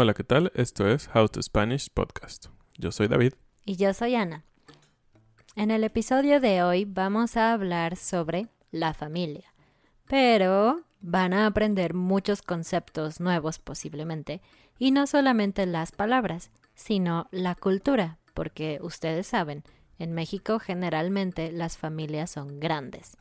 Hola, ¿qué tal? Esto es How to Spanish Podcast. Yo soy David. Y yo soy Ana. En el episodio de hoy vamos a hablar sobre la familia, pero van a aprender muchos conceptos nuevos posiblemente, y no solamente las palabras, sino la cultura, porque ustedes saben, en México generalmente las familias son grandes.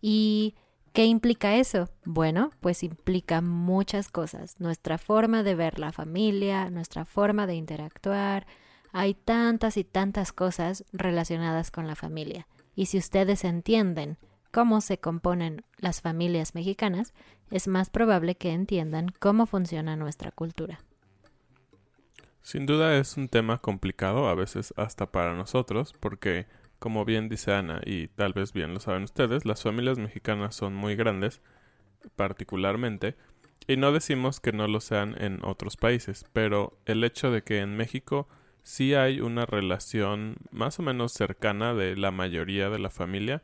¿Y qué implica eso? Bueno, pues implica muchas cosas. Nuestra forma de ver la familia, nuestra forma de interactuar. Hay tantas y tantas cosas relacionadas con la familia. Y si ustedes entienden cómo se componen las familias mexicanas, es más probable que entiendan cómo funciona nuestra cultura. Sin duda es un tema complicado, a veces hasta para nosotros, porque, como bien dice Ana, y tal vez bien lo saben ustedes, las familias mexicanas son muy grandes, particularmente, y no decimos que no lo sean en otros países, pero el hecho de que en México sí hay una relación más o menos cercana de la mayoría de la familia,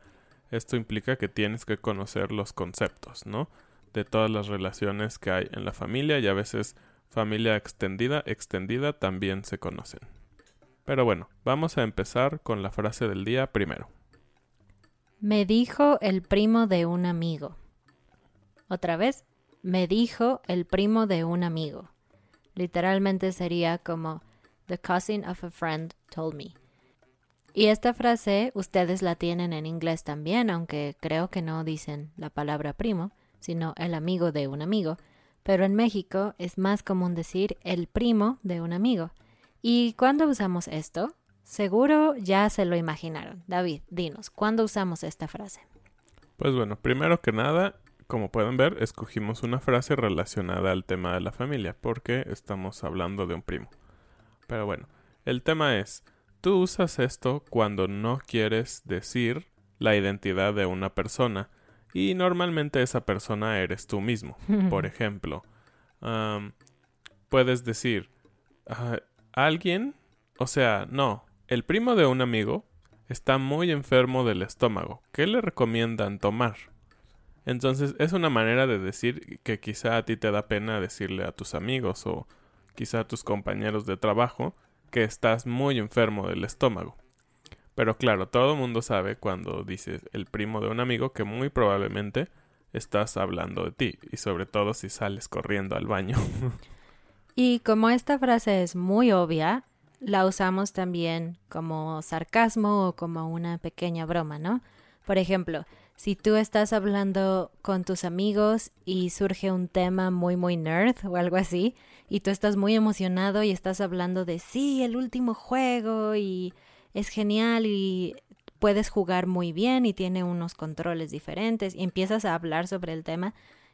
esto implica que tienes que conocer los conceptos, ¿no? De todas las relaciones que hay en la familia y a veces familia extendida, extendida también se conocen. Pero bueno, vamos a empezar con la frase del día primero. Me dijo el primo de un amigo. Otra vez, me dijo el primo de un amigo. Literalmente sería como The cousin of a friend told me. Y esta frase ustedes la tienen en inglés también, aunque creo que no dicen la palabra primo, sino el amigo de un amigo pero en México es más común decir el primo de un amigo. ¿Y cuándo usamos esto? Seguro ya se lo imaginaron. David, dinos, ¿cuándo usamos esta frase? Pues bueno, primero que nada, como pueden ver, escogimos una frase relacionada al tema de la familia, porque estamos hablando de un primo. Pero bueno, el tema es, tú usas esto cuando no quieres decir la identidad de una persona, y normalmente esa persona eres tú mismo. Por ejemplo, puedes decir, "Ah, alguien, o sea, no, el primo de un amigo está muy enfermo del estómago. ¿Qué le recomiendan tomar? Entonces es una manera de decir que quizá a ti te da pena decirle a tus amigos o quizá a tus compañeros de trabajo que estás muy enfermo del estómago. Pero claro, todo el mundo sabe cuando dices el primo de un amigo que muy probablemente estás hablando de ti y sobre todo si sales corriendo al baño. Y como esta frase es muy obvia, la usamos también como sarcasmo o como una pequeña broma, ¿no? Por ejemplo, si tú estás hablando con tus amigos y surge un tema muy, muy nerd o algo así, y tú estás muy emocionado y estás hablando de, sí, el último juego y es genial y puedes jugar muy bien y tiene unos controles diferentes y empiezas a hablar sobre el tema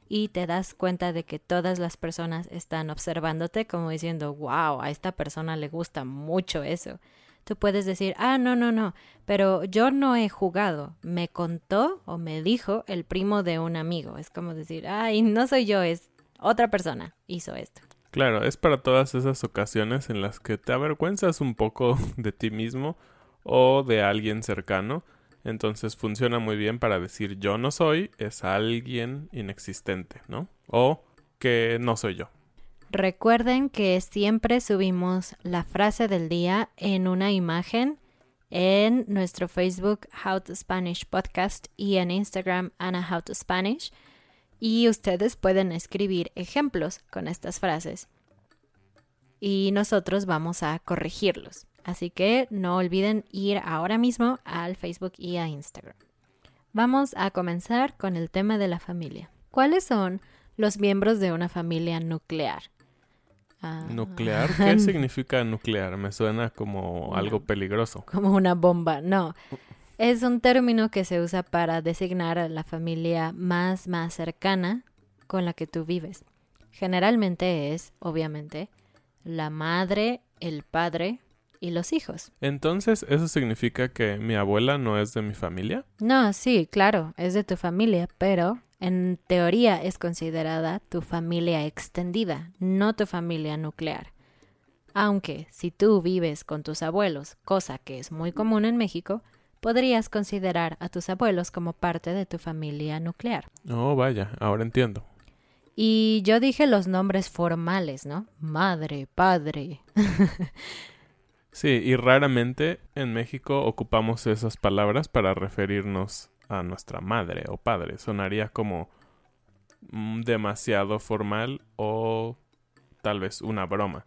y te das cuenta de que todas las personas están observándote como diciendo, wow, a esta persona le gusta mucho eso. Tú puedes decir, ah, no, no, no, pero yo no he jugado, me contó o me dijo el primo de un amigo. Es como decir, ay, no soy yo, es otra persona hizo esto. Claro, es para todas esas ocasiones en las que te avergüenzas un poco de ti mismo o de alguien cercano. Entonces funciona muy bien para decir yo no soy, es alguien inexistente, ¿no? O que no soy yo. Recuerden que siempre subimos la frase del día en una imagen en nuestro Facebook How to Spanish Podcast y en Instagram Ana How to Spanish. Y ustedes pueden escribir ejemplos con estas frases. Y nosotros vamos a corregirlos. Así que no olviden ir ahora mismo al Facebook y a Instagram. Vamos a comenzar con el tema de la familia. ¿Cuáles son los miembros de una familia nuclear? Ah. ¿Nuclear? ¿Qué significa nuclear? Me suena como algo peligroso. Como una bomba. No. Es un término que se usa para designar a la familia más, más cercana con la que tú vives. Generalmente es, obviamente, la madre, el padre y los hijos. Entonces, ¿eso significa que mi abuela no es de mi familia? No, sí, claro, es de tu familia, pero en teoría es considerada tu familia extendida, no tu familia nuclear. Aunque si tú vives con tus abuelos, cosa que es muy común en México, podrías considerar a tus abuelos como parte de tu familia nuclear. Oh, vaya, ahora entiendo. Y yo dije los nombres formales, ¿no? Madre, padre. sí, y raramente en México ocupamos esas palabras para referirnos a nuestra madre o padre. Sonaría como mm, demasiado formal o tal vez una broma.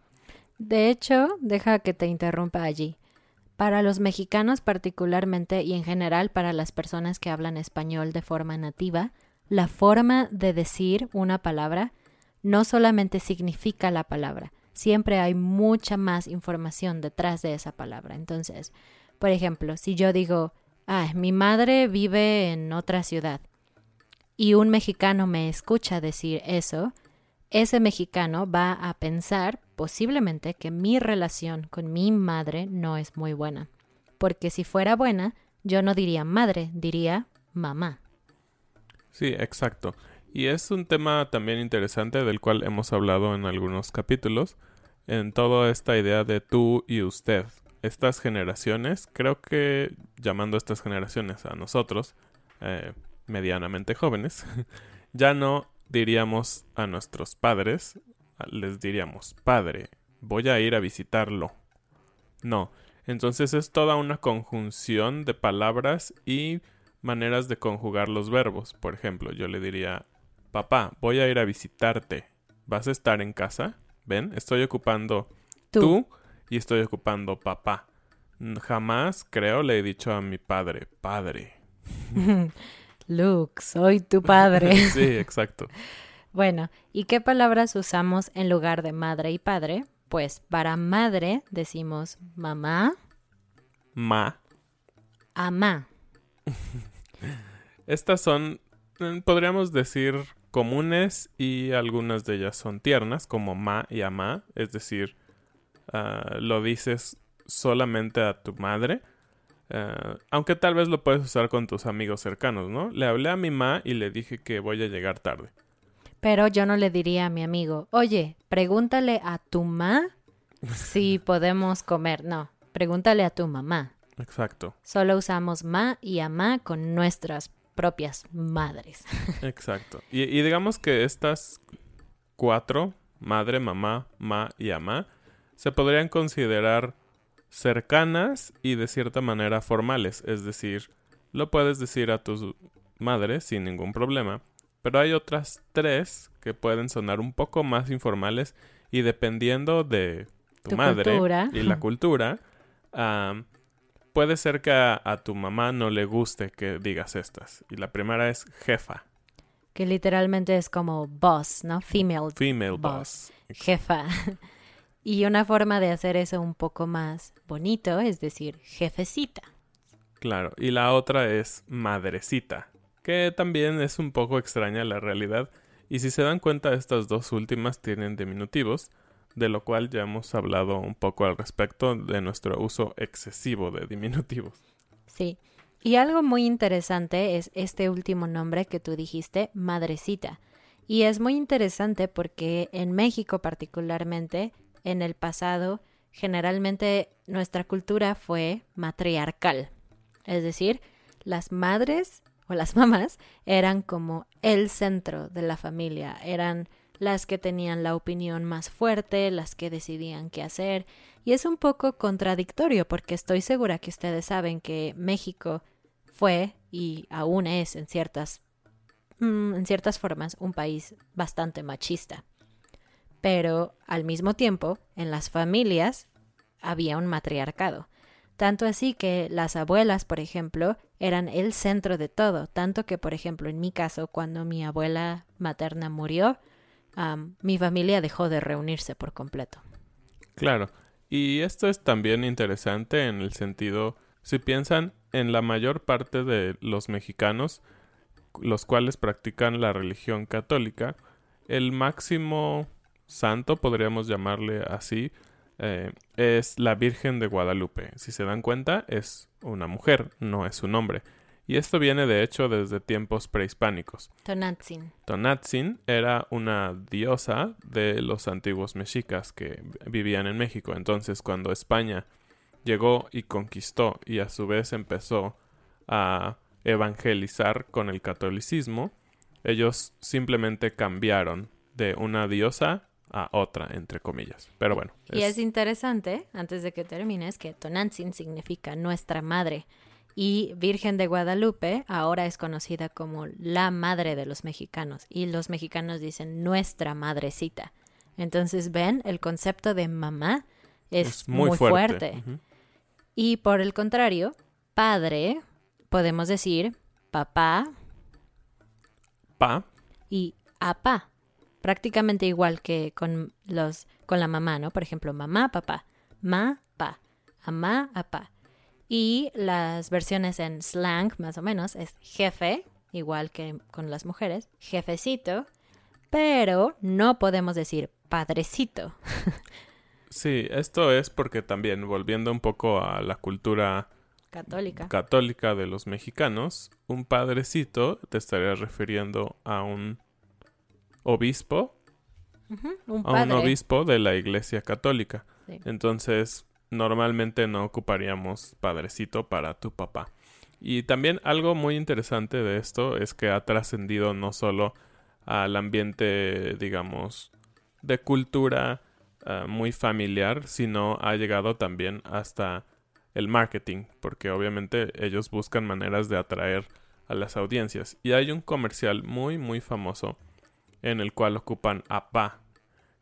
De hecho, deja que te interrumpa allí. Para los mexicanos particularmente y en general para las personas que hablan español de forma nativa, la forma de decir una palabra no solamente significa la palabra, siempre hay mucha más información detrás de esa palabra. Entonces, por ejemplo, si yo digo, ah, mi madre vive en otra ciudad y un mexicano me escucha decir eso, ese mexicano va a pensar posiblemente que mi relación con mi madre no es muy buena. Porque si fuera buena, yo no diría madre, diría mamá. Sí, exacto. Y es un tema también interesante del cual hemos hablado en algunos capítulos, en toda esta idea de tú y usted. Estas generaciones, creo que llamando estas generaciones a nosotros, eh, medianamente jóvenes, ya no diríamos a nuestros padres, les diríamos, padre, voy a ir a visitarlo. No, entonces es toda una conjunción de palabras y maneras de conjugar los verbos. Por ejemplo, yo le diría, papá, voy a ir a visitarte. ¿Vas a estar en casa? ¿Ven? Estoy ocupando tú, y estoy ocupando papá. Jamás, creo, le he dicho a mi padre, padre. Luke, soy tu padre. sí, exacto. Bueno, ¿y qué palabras usamos en lugar de madre y padre? Pues para madre decimos mamá. Ma. Amá. Estas son, mm, podríamos decir, comunes y algunas de ellas son tiernas, como ma y amá, es decir, ah, lo dices solamente a tu madre, ah, aunque tal vez lo puedes usar con tus amigos cercanos, ¿no? Le hablé a mi ma y le dije que voy a llegar tarde. Pero yo no le diría a mi amigo, oye, pregúntale a tu ma si podemos comer. No, pregúntale a tu mamá. Exacto. Solo usamos ma y amá con nuestras propias madres. Exacto. Y, digamos que estas cuatro, madre, mamá, ma y amá, se podrían considerar cercanas y de cierta manera formales. Es decir, lo puedes decir a tu madre sin ningún problema. Pero hay otras tres que pueden sonar un poco más informales y dependiendo de tu, madre y la cultura, puede ser que a, a tu mamá no le guste que digas estas. Y la primera es jefa, Que literalmente es como boss, ¿no? Female female Boss. boss. jefa. Y una forma de hacer eso un poco más bonito es decir jefecita. Claro, y la otra es madrecita, que también es un poco extraña la realidad, y si se dan cuenta estas dos últimas tienen diminutivos, de lo cual ya hemos hablado un poco al respecto de nuestro uso excesivo de diminutivos. Sí. Y algo muy interesante es este último nombre que tú dijiste, madrecita. Y es muy interesante porque en México particularmente, en el pasado, generalmente nuestra cultura fue matriarcal. Es decir, las madres o las mamás eran como el centro de la familia, eran las que tenían la opinión más fuerte, las que decidían qué hacer. Y es un poco contradictorio porque estoy segura que ustedes saben que México fue y aún es en ciertas, mm, en ciertas formas un país bastante machista. Pero al mismo tiempo, en las familias había un matriarcado. Tanto así que las abuelas, por ejemplo, eran el centro de todo. Tanto que, por ejemplo, en mi caso, cuando mi abuela materna murió, mi familia dejó de reunirse por completo. Claro, y esto es también interesante en el sentido, si piensan en la mayor parte de los mexicanos, los cuales practican la religión católica, el máximo santo, podríamos llamarle así, eh, es la Virgen de Guadalupe. Si se dan cuenta, es una mujer, no es un hombre. Y esto viene de hecho desde tiempos prehispánicos. Tonatzin. Tonatzin era una diosa de los antiguos mexicas que vivían en México. Entonces, cuando España llegó y conquistó y a su vez empezó a evangelizar con el catolicismo, ellos simplemente cambiaron de una diosa a otra, entre comillas. Pero bueno. Y es interesante, antes de que termines, que Tonantzin significa nuestra madre. Y Virgen de Guadalupe ahora es conocida como la madre de los mexicanos. Y los mexicanos dicen nuestra madrecita. Entonces, ven, el concepto de mamá es, muy, fuerte. Y por el contrario, padre, podemos decir papá Pa, y apá. Prácticamente igual que con los con la mamá, ¿no? Por ejemplo, mamá, papá, ma, pa, amá, apá. Y las versiones en slang, más o menos, es jefe, igual que con las mujeres, jefecito, pero no podemos decir padrecito. sí, esto es porque también, volviendo un poco a la cultura Católica. católica de los mexicanos, un padrecito te estaría refiriendo a un obispo, un a un obispo de la iglesia católica. Sí. Entonces, normalmente no ocuparíamos padrecito para tu papá. Y también algo muy interesante de esto es que ha trascendido no solo al ambiente, digamos, de cultura ah, muy familiar, sino ha llegado también hasta el marketing, porque obviamente ellos buscan maneras de atraer a las audiencias. Y hay un comercial muy, muy famoso en el cual ocupan a pa,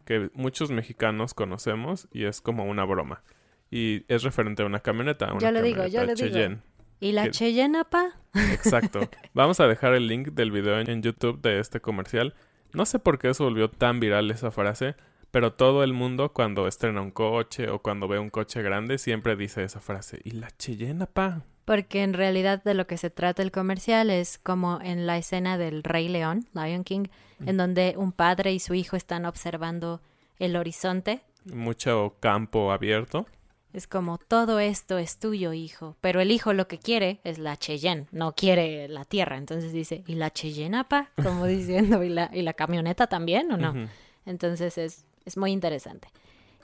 que muchos mexicanos conocemos y es como una broma. Y es referente a una camioneta. una Yo lo digo, camioneta lo digo. ¿Y la que- Cheyenne, apá? Exacto. Vamos a dejar el link del video en- YouTube de este comercial. No sé por qué se volvió tan viral esa frase, pero todo el mundo cuando estrena un coche o cuando ve un coche grande siempre dice esa frase. ¿Y la Cheyenne, pa? Porque en realidad de lo que se trata el comercial es como en la escena del Rey León, Lion King, en donde un padre y su hijo están observando el horizonte. Mucho campo abierto. Es como todo esto es tuyo, hijo. Pero el hijo lo que quiere es la Cheyenne, no quiere la tierra. Entonces dice, ¿y la Cheyenne, apa? Como diciendo, ¿y la, ¿y la camioneta también o no? Entonces es, es muy interesante.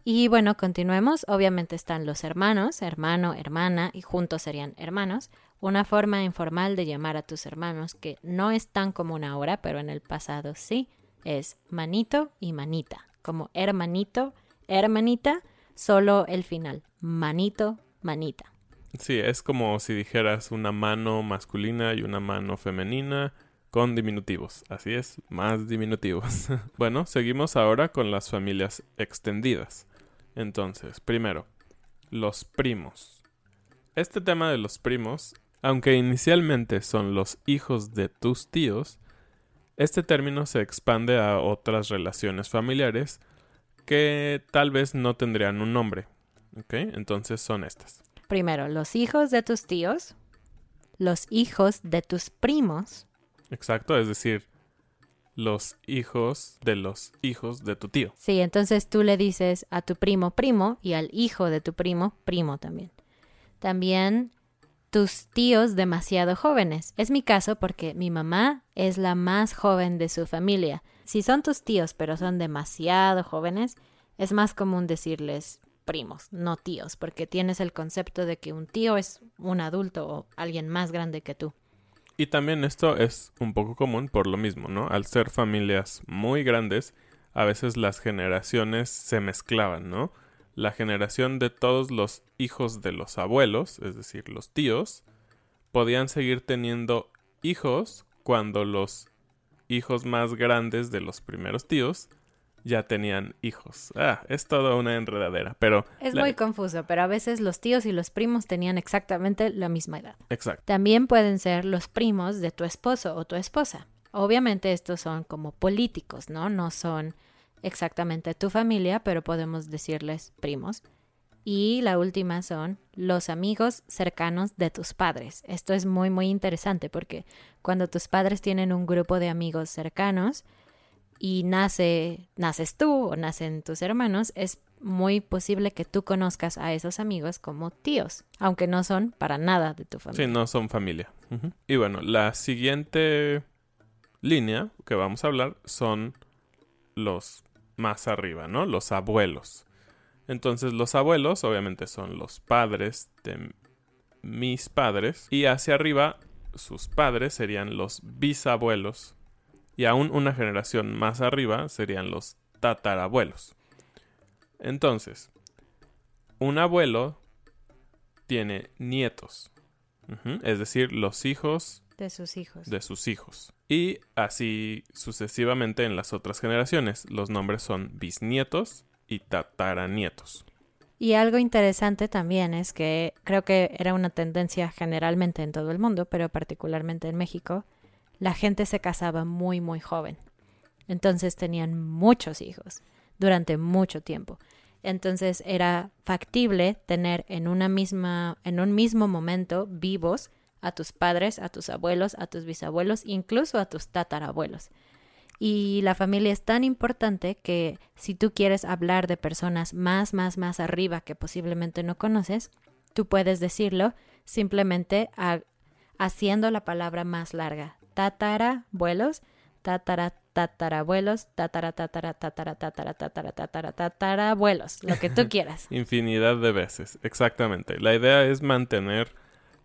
Y bueno, continuemos. Obviamente están los hermanos, hermano, hermana, y juntos serían hermanos. Una forma informal de llamar a tus hermanos que no es tan común ahora, pero en el pasado sí, es manito y manita. Como hermanito, hermanita, solo el final. Manito, manita. Sí, es como si dijeras una mano masculina y una mano femenina con diminutivos. Así es, más diminutivos. bueno, seguimos ahora con las familias extendidas. Entonces, primero, los primos. Este tema de los primos, aunque inicialmente son los hijos de tus tíos, este término se expande a otras relaciones familiares que tal vez no tendrían un nombre. ¿Ok? Entonces son estas. Primero, los hijos de tus tíos, los hijos de tus primos, Exacto, es decir, los hijos de los hijos de tu tío. Sí, entonces tú le dices a tu primo primo y al hijo de tu primo primo también. También tus tíos demasiado jóvenes. Es mi caso porque mi mamá es la más joven de su familia. Si son tus tíos pero son demasiado jóvenes, es más común decirles primos, no tíos, porque tienes el concepto de que un tío es un adulto o alguien más grande que tú. Y también esto es un poco común por lo mismo, ¿no? Al ser familias muy grandes, a veces las generaciones se mezclaban, ¿no? La generación de todos los hijos de los abuelos, es decir, los tíos, podían seguir teniendo hijos cuando los hijos más grandes de los primeros tíos ya tenían hijos. Ah, es toda una enredadera, pero... Es la- muy confuso, pero a veces los tíos y los primos tenían exactamente la misma edad. Exacto. También pueden ser los primos de tu esposo o tu esposa. Obviamente estos son como políticos, ¿no? No son exactamente tu familia, pero podemos decirles primos. Y la última son los amigos cercanos de tus padres. Esto es muy, muy interesante porque cuando tus padres tienen un grupo de amigos cercanos y nace, naces tú o nacen tus hermanos, es muy posible que tú conozcas a esos amigos como tíos, aunque no son para nada de tu familia. Sí, no son familia. Y bueno, la siguiente línea que vamos a hablar son los más arriba, ¿no? Los abuelos. Entonces los abuelos obviamente son los padres de mis padres y hacia arriba sus padres serían los bisabuelos y aún una generación más arriba serían los tatarabuelos. Entonces, un abuelo tiene nietos, es decir, los hijos De sus hijos. de sus hijos. Y así sucesivamente en las otras generaciones. Los nombres son bisnietos y tataranietos. Y algo interesante también es que creo que era una tendencia generalmente en todo el mundo, pero particularmente en México, la gente se casaba muy, muy joven. Entonces tenían muchos hijos durante mucho tiempo. Entonces era factible tener en una misma, en un mismo momento vivos a tus padres, a tus abuelos, a tus bisabuelos, incluso a tus tatarabuelos. Y la familia es tan importante que si tú quieres hablar de personas más, más, más arriba que posiblemente no conoces, tú puedes decirlo simplemente ha- haciendo la palabra más larga. Tatarabuelos, tatara, tatarabuelos, tatara, tatara, tatara, tatara, tatara, tatara, tatarabuelos, lo que tú quieras. Infinidad de veces, exactamente. La idea es mantener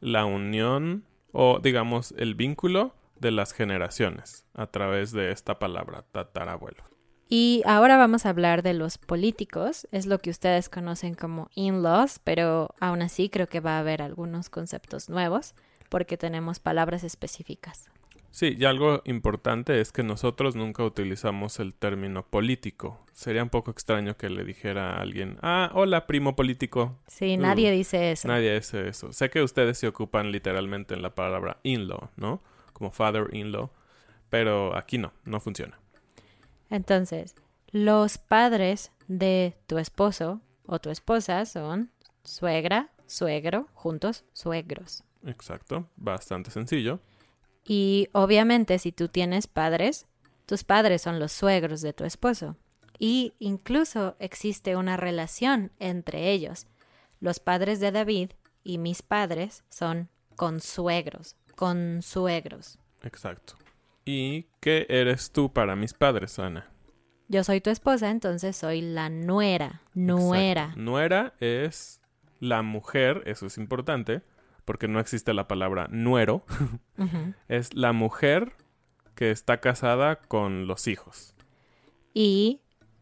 la unión o digamos el vínculo de las generaciones a través de esta palabra, tatarabuelo. Y ahora vamos a hablar de los políticos, es lo que ustedes conocen como in-laws, pero aún así creo que va a haber algunos conceptos nuevos porque tenemos palabras específicas. Sí, y algo importante es que nosotros nunca utilizamos el término político. Sería un poco extraño que le dijera a alguien, ah, hola, primo político. Sí, Uh, nadie dice eso. Nadie dice eso. Sé que ustedes se ocupan literalmente en la palabra in-law, ¿no? Como father-in-law. Pero aquí no, no funciona. Entonces, los padres de tu esposo o tu esposa son suegra, suegro, juntos, suegros. Exacto, bastante sencillo. Y obviamente si tú tienes padres, tus padres son los suegros de tu esposo. Y incluso existe una relación entre ellos. Los padres de David y mis padres son consuegros, consuegros. Exacto. ¿Y qué eres tú para mis padres, Ana? Yo soy tu esposa, entonces soy la nuera, nuera. Exacto. Nuera es la mujer, eso es importante, porque no existe la palabra nuero. Es la mujer que está casada con los hijos. Y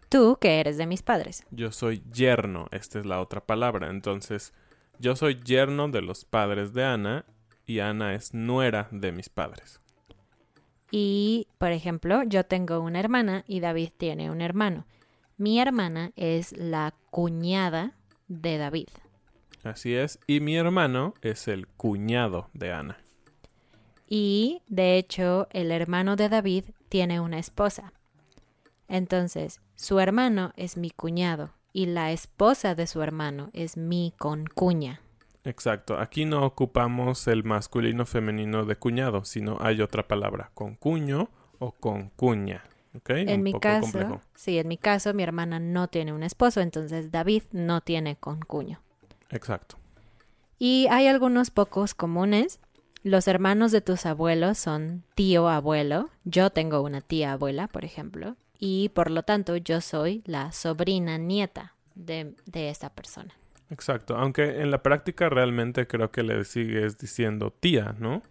tú, que eres de mis padres. Yo soy yerno, esta es la otra palabra. Entonces, yo soy yerno de los padres de Ana y Ana es nuera de mis padres. Y, por ejemplo, yo tengo una hermana y David tiene un hermano. Mi hermana es la cuñada de David. Así es. Y mi hermano es el cuñado de Ana. Y, de hecho, el hermano de David tiene una esposa. Entonces, su hermano es mi cuñado y la esposa de su hermano es mi concuña. Exacto. Aquí no ocupamos el masculino femenino de cuñado, sino hay otra palabra, concuño o concuña. ¿ok? En Un mi poco caso, complejo. sí, en mi caso, mi hermana no tiene un esposo, entonces David no tiene concuño. Exacto. Y hay algunos pocos comunes. Los hermanos de tus abuelos son tío abuelo. Yo tengo una tía abuela, por ejemplo. Y por lo tanto yo soy la sobrina nieta de, de esa persona. Exacto. Aunque en la práctica realmente creo que le sigues diciendo tía, ¿no?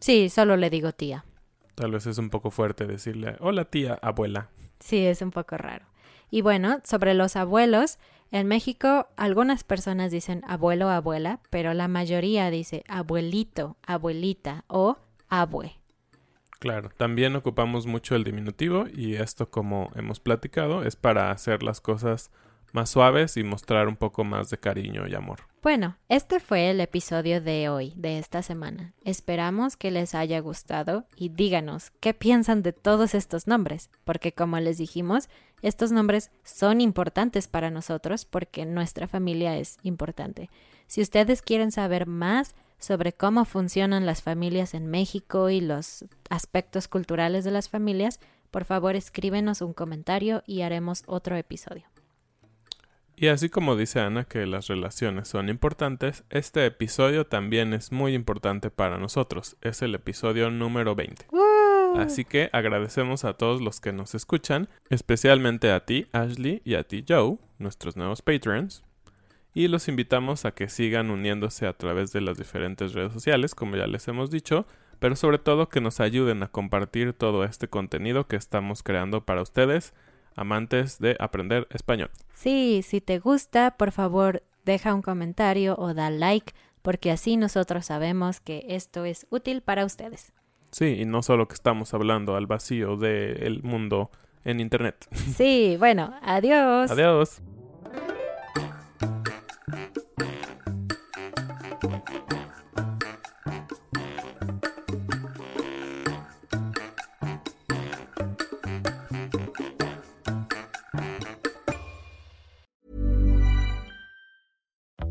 Sí, solo le digo tía. Tal vez es un poco fuerte decirle, hola tía, abuela. Sí, es un poco raro. Y bueno, sobre los abuelos, en México algunas personas dicen abuelo, abuela, pero la mayoría dice abuelito, abuelita o abue. Claro, también ocupamos mucho el diminutivo y esto, como hemos platicado, es para hacer las cosas más suaves y mostrar un poco más de cariño y amor. Bueno, este fue el episodio de hoy, de esta semana. Esperamos que les haya gustado y díganos qué piensan de todos estos nombres, porque como les dijimos, estos nombres son importantes para nosotros porque nuestra familia es importante. Si ustedes quieren saber más sobre cómo funcionan las familias en México y los aspectos culturales de las familias, por favor escríbenos un comentario y haremos otro episodio. Y así como dice Ana que las relaciones son importantes, este episodio también es muy importante para nosotros. Es el episodio número 20. Así que agradecemos a todos los que nos escuchan, especialmente a ti, Ashley, y a ti, Joe, nuestros nuevos patrons. Y los invitamos a que sigan uniéndose a través de las diferentes redes sociales, como ya les hemos dicho, pero sobre todo que nos ayuden a compartir todo este contenido que estamos creando para ustedes, amantes de aprender español. Sí, si te gusta, por favor, deja un comentario o da like, porque así nosotros sabemos que esto es útil para ustedes. Sí, y no solo que estamos hablando al vacío del mundo en Internet. Sí, bueno, adiós. Adiós.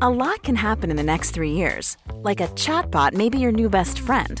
A lot can happen in the next three years. Like a chatbot may be your new best friend.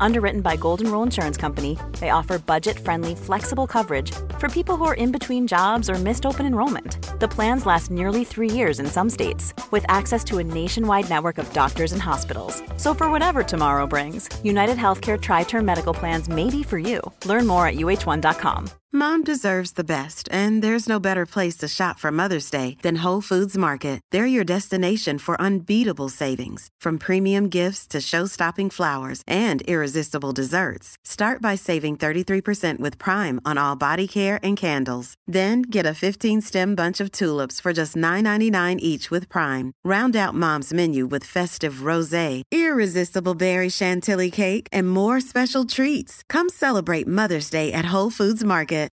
Underwritten by Golden Rule Insurance Company, they offer budget friendly, flexible coverage for people who are in between jobs or missed open enrollment. The plans last nearly three years in some states, with access to a nationwide network of doctors and hospitals. So, for whatever tomorrow brings, United Healthcare Tri Term Medical Plans may be for you. Learn more at uh1.com. Mom deserves the best, and there's no better place to shop for Mother's Day than Whole Foods Market. They're your destination for unbeatable savings, from premium gifts to show-stopping flowers and irresistible desserts. Start by saving 33% with Prime on all body care and candles. Then get a 15-stem bunch of tulips for just $9.99 each with Prime. Round out Mom's menu with festive rosé, irresistible berry chantilly cake, and more special treats. Come celebrate Mother's Day at Whole Foods Market.